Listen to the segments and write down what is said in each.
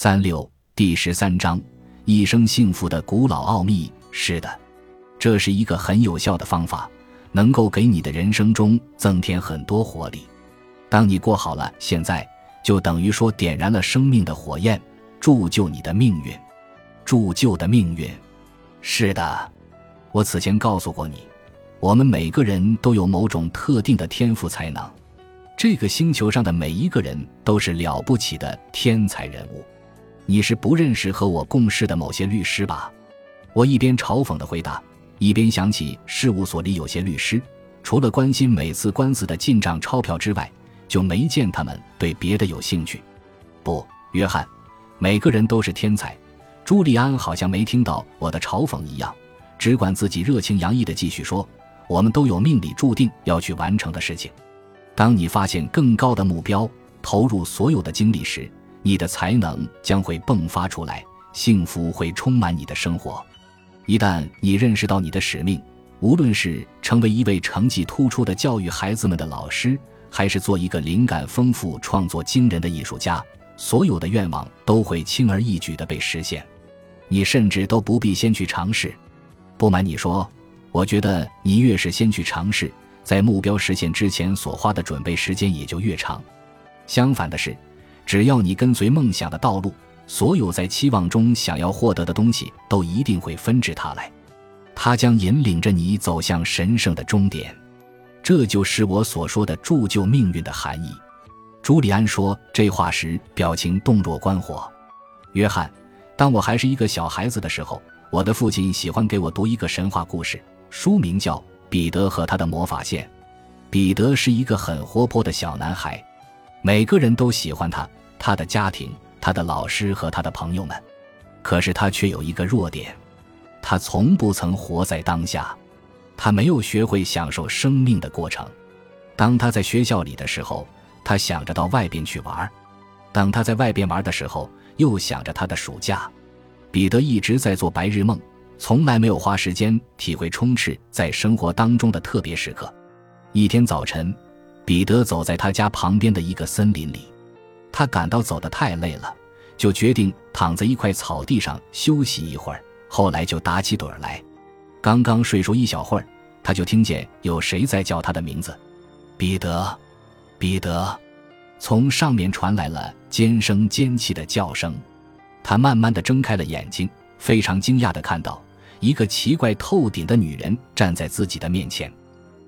三六第十三章，一生幸福的古老奥秘。是的，这是一个很有效的方法，能够给你的人生中增添很多活力。当你过好了现在，就等于说点燃了生命的火焰，铸就你的命运。铸就的命运。是的，我此前告诉过你，我们每个人都有某种特定的天赋才能。这个星球上的每一个人都是了不起的天才人物。你是不认识和我共事的某些律师吧？我一边嘲讽的回答，一边想起事务所里有些律师，除了关心每次官司的进账钞票之外，就没见他们对别的有兴趣。不，约翰，每个人都是天才。朱利安好像没听到我的嘲讽一样，只管自己热情洋溢的继续说：“我们都有命里注定要去完成的事情。当你发现更高的目标，投入所有的精力时。”你的才能将会迸发出来，幸福会充满你的生活。一旦你认识到你的使命，无论是成为一位成绩突出的教育孩子们的老师，还是做一个灵感丰富、创作惊人的艺术家，所有的愿望都会轻而易举地被实现。你甚至都不必先去尝试。不瞒你说，我觉得你越是先去尝试，在目标实现之前所花的准备时间也就越长。相反的是。只要你跟随梦想的道路，所有在期望中想要获得的东西都一定会纷至沓来，它将引领着你走向神圣的终点。这就是我所说的铸就命运的含义。朱利安说这话时，表情动若观火。约翰，当我还是一个小孩子的时候，我的父亲喜欢给我读一个神话故事，书名叫《彼得和他的魔法线》。彼得是一个很活泼的小男孩，每个人都喜欢他。他的家庭、他的老师和他的朋友们，可是他却有一个弱点，他从不曾活在当下，他没有学会享受生命的过程。当他在学校里的时候，他想着到外边去玩；等他在外边玩的时候，又想着他的暑假。彼得一直在做白日梦，从来没有花时间体会充斥在生活当中的特别时刻。一天早晨，彼得走在他家旁边的一个森林里。他感到走得太累了，就决定躺在一块草地上休息一会儿。后来就打起盹儿来，刚刚睡熟一小会儿，他就听见有谁在叫他的名字：“彼得，彼得！”从上面传来了尖声尖气的叫声。他慢慢的睁开了眼睛，非常惊讶的看到一个奇怪透顶的女人站在自己的面前。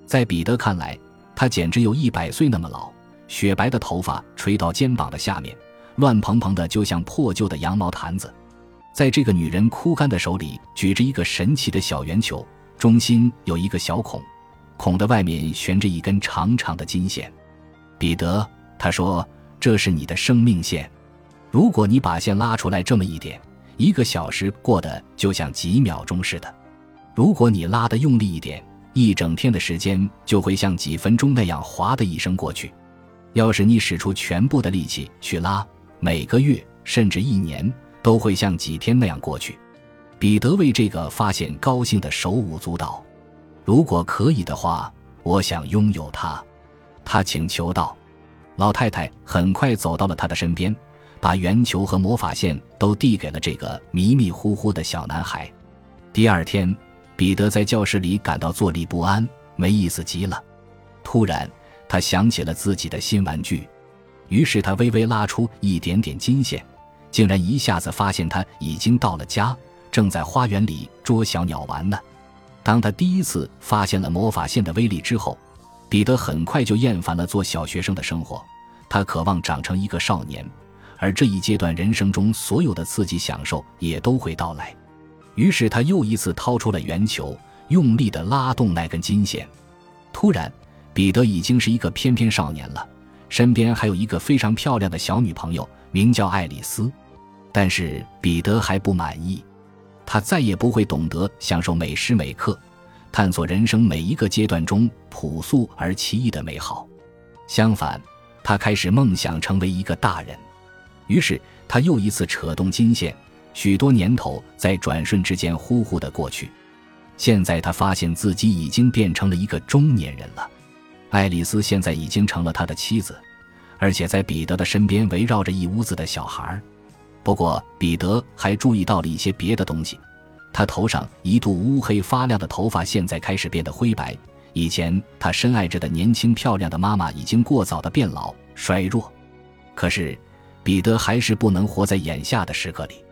在彼得看来，她简直有一百岁那么老。雪白的头发垂到肩膀的下面，乱蓬蓬的，就像破旧的羊毛毯子。在这个女人枯干的手里，举着一个神奇的小圆球，中心有一个小孔，孔的外面悬着一根长长的金线。彼得，他说：“这是你的生命线。如果你把线拉出来这么一点，一个小时过得就像几秒钟似的；如果你拉得用力一点，一整天的时间就会像几分钟那样哗的一声过去。”要是你使出全部的力气去拉，每个月甚至一年都会像几天那样过去。彼得为这个发现高兴的手舞足蹈。如果可以的话，我想拥有它，他请求道。老太太很快走到了他的身边，把圆球和魔法线都递给了这个迷迷糊糊的小男孩。第二天，彼得在教室里感到坐立不安，没意思极了。突然。他想起了自己的新玩具，于是他微微拉出一点点金线，竟然一下子发现他已经到了家，正在花园里捉小鸟玩呢。当他第一次发现了魔法线的威力之后，彼得很快就厌烦了做小学生的生活，他渴望长成一个少年，而这一阶段人生中所有的刺激享受也都会到来。于是他又一次掏出了圆球，用力地拉动那根金线，突然。彼得已经是一个翩翩少年了，身边还有一个非常漂亮的小女朋友，名叫爱丽丝。但是彼得还不满意，他再也不会懂得享受每时每刻，探索人生每一个阶段中朴素而奇异的美好。相反，他开始梦想成为一个大人。于是他又一次扯动金线，许多年头在转瞬之间呼呼的过去。现在他发现自己已经变成了一个中年人了。爱丽丝现在已经成了他的妻子，而且在彼得的身边围绕着一屋子的小孩不过，彼得还注意到了一些别的东西。他头上一度乌黑发亮的头发，现在开始变得灰白。以前他深爱着的年轻漂亮的妈妈，已经过早的变老衰弱。可是，彼得还是不能活在眼下的时刻里。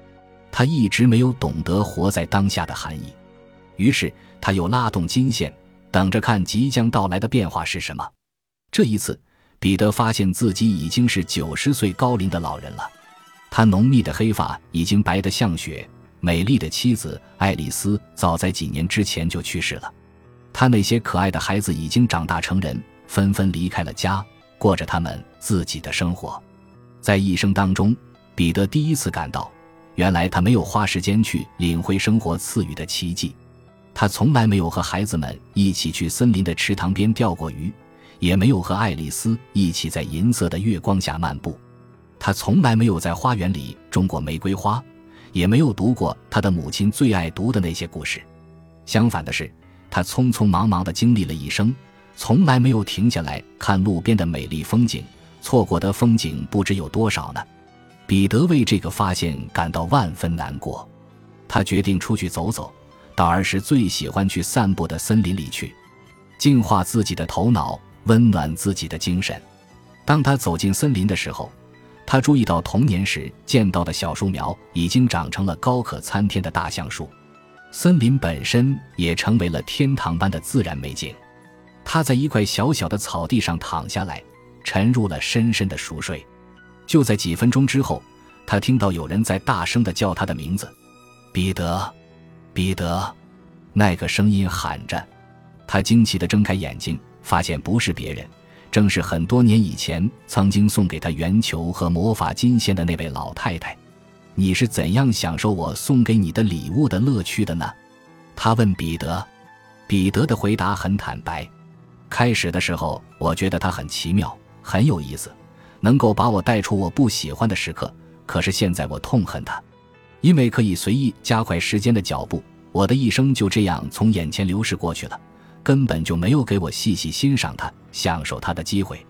他一直没有懂得活在当下的含义。于是，他又拉动金线，等着看即将到来的变化是什么。这一次，彼得发现自己已经是九十岁高龄的老人了。他浓密的黑发已经白得像雪。美丽的妻子爱丽丝早在几年之前就去世了，他那些可爱的孩子已经长大成人，纷纷离开了家，过着他们自己的生活。在一生当中，彼得第一次感到，原来他没有花时间去领会生活赐予的奇迹。他从来没有和孩子们一起去森林的池塘边钓过鱼，也没有和爱丽丝一起在银色的月光下漫步。他从来没有在花园里种过玫瑰花。也没有读过他的母亲最爱读的那些故事。相反的是，他匆匆忙忙地经历了一生，从来没有停下来看路边的美丽风景。错过的风景不知有多少呢？彼得为这个发现感到万分难过。他决定出去走走，到儿时最喜欢去散步的森林里去，净化自己的头脑，温暖自己的精神。当他走进森林的时候，他注意到童年时见到的小树苗已经长成了高可参天的大橡树，森林本身也成为了天堂般的自然美景。他在一块小小的草地上躺下来，沉入了深深的熟睡。就在几分钟之后，他听到有人在大声地叫他的名字：“彼得，彼得！”那个声音喊着。他惊奇地睁开眼睛，发现不是别人。正是很多年以前曾经送给他圆球和魔法金线的那位老太太，你是怎样享受我送给你的礼物的乐趣的呢？他问彼得。彼得的回答很坦白。开始的时候，我觉得他很奇妙，很有意思，能够把我带出我不喜欢的时刻。可是现在我痛恨他，因为可以随意加快时间的脚步，我的一生就这样从眼前流逝过去了。根本就没有给我细细欣赏它、享受它的机会。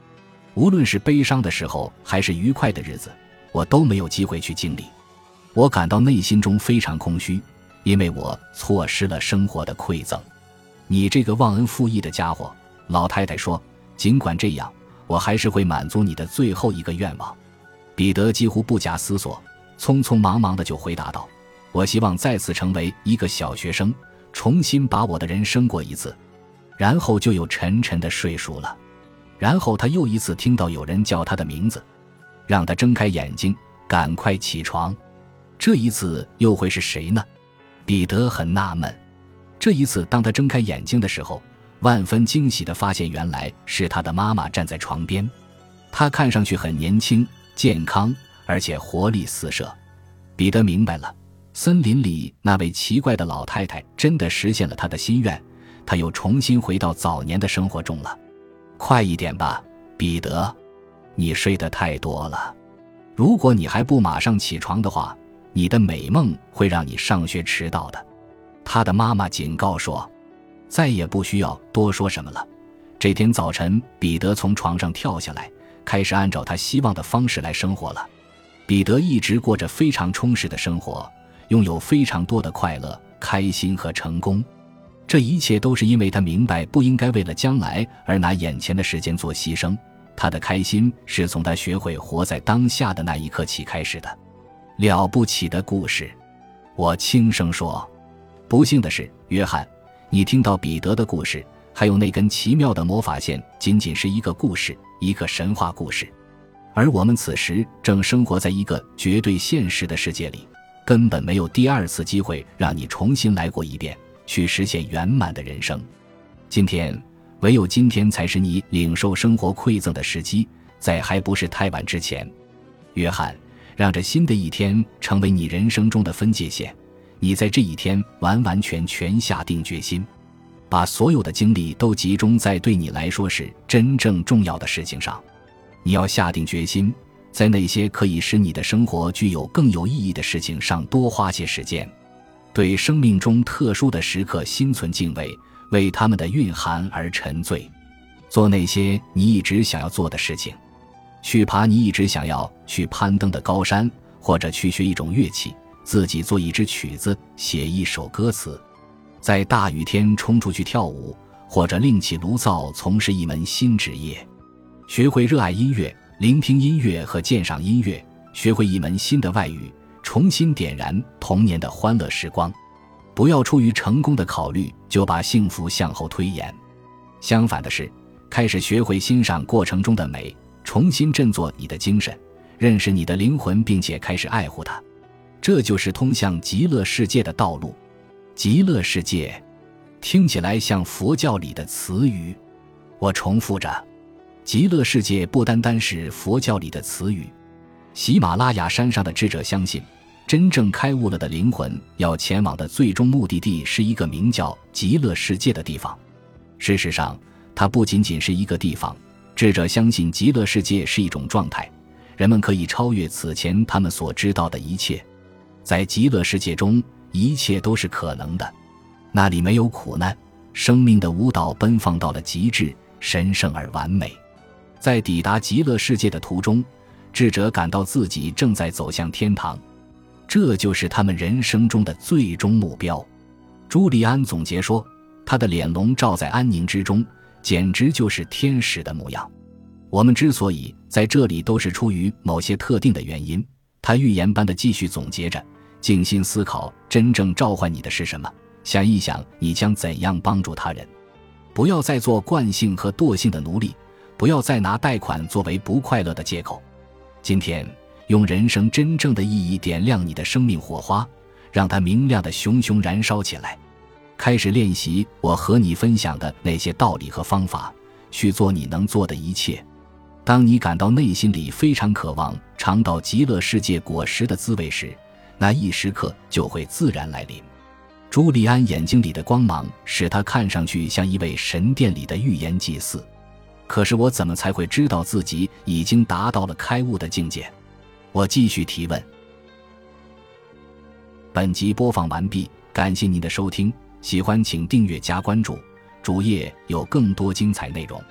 无论是悲伤的时候，还是愉快的日子，我都没有机会去经历。我感到内心中非常空虚，因为我错失了生活的馈赠。你这个忘恩负义的家伙！老太太说。尽管这样，我还是会满足你的最后一个愿望。彼得几乎不假思索，匆匆忙忙的就回答道：“我希望再次成为一个小学生，重新把我的人生过一次。”然后就有沉沉的睡熟了，然后他又一次听到有人叫他的名字，让他睁开眼睛，赶快起床。这一次又会是谁呢？彼得很纳闷。这一次，当他睁开眼睛的时候，万分惊喜地发现，原来是他的妈妈站在床边。她看上去很年轻、健康，而且活力四射。彼得明白了，森林里那位奇怪的老太太真的实现了他的心愿。他又重新回到早年的生活中了。快一点吧，彼得，你睡得太多了。如果你还不马上起床的话，你的美梦会让你上学迟到的。他的妈妈警告说：“再也不需要多说什么了。”这天早晨，彼得从床上跳下来，开始按照他希望的方式来生活了。彼得一直过着非常充实的生活，拥有非常多的快乐、开心和成功。这一切都是因为他明白不应该为了将来而拿眼前的时间做牺牲。他的开心是从他学会活在当下的那一刻起开始的。了不起的故事，我轻声说。不幸的是，约翰，你听到彼得的故事，还有那根奇妙的魔法线，仅仅是一个故事，一个神话故事。而我们此时正生活在一个绝对现实的世界里，根本没有第二次机会让你重新来过一遍。去实现圆满的人生。今天，唯有今天才是你领受生活馈赠的时机，在还不是太晚之前。约翰，让这新的一天成为你人生中的分界线。你在这一天完完全全下定决心，把所有的精力都集中在对你来说是真正重要的事情上。你要下定决心，在那些可以使你的生活具有更有意义的事情上多花些时间。对生命中特殊的时刻心存敬畏，为他们的蕴含而沉醉，做那些你一直想要做的事情，去爬你一直想要去攀登的高山，或者去学一种乐器，自己做一支曲子，写一首歌词，在大雨天冲出去跳舞，或者另起炉灶，从事一门新职业，学会热爱音乐，聆听音乐和鉴赏音乐，学会一门新的外语，重新点燃童年的欢乐时光。不要出于成功的考虑就把幸福向后推延，相反的是，开始学会欣赏过程中的美，重新振作你的精神，认识你的灵魂，并且开始爱护它。这就是通向极乐世界的道路。极乐世界，听起来像佛教里的词语。我重复着，极乐世界不单单是佛教里的词语。喜马拉雅山上的智者相信。真正开悟了的灵魂要前往的最终目的地是一个名叫极乐世界的地方。事实上，它不仅仅是一个地方。智者相信极乐世界是一种状态，人们可以超越此前他们所知道的一切。在极乐世界中，一切都是可能的。那里没有苦难，生命的舞蹈奔放到了极致，神圣而完美。在抵达极乐世界的途中，智者感到自己正在走向天堂。这就是他们人生中的最终目标。朱利安总结说：“他的脸笼罩在安宁之中，简直就是天使的模样。”我们之所以在这里，都是出于某些特定的原因。他预言般的继续总结着：“静心思考，真正召唤你的是什么？想一想，你将怎样帮助他人？不要再做惯性和惰性的奴隶，不要再拿贷款作为不快乐的借口。今天。”用人生真正的意义点亮你的生命火花，让它明亮的熊熊燃烧起来。开始练习我和你分享的那些道理和方法，去做你能做的一切。当你感到内心里非常渴望尝到极乐世界果实的滋味时，那一时刻就会自然来临。朱利安眼睛里的光芒使他看上去像一位神殿里的预言祭祀。可是我怎么才会知道自己已经达到了开悟的境界？我继续提问。本集播放完毕，感谢您的收听，喜欢请订阅加关注，主页有更多精彩内容。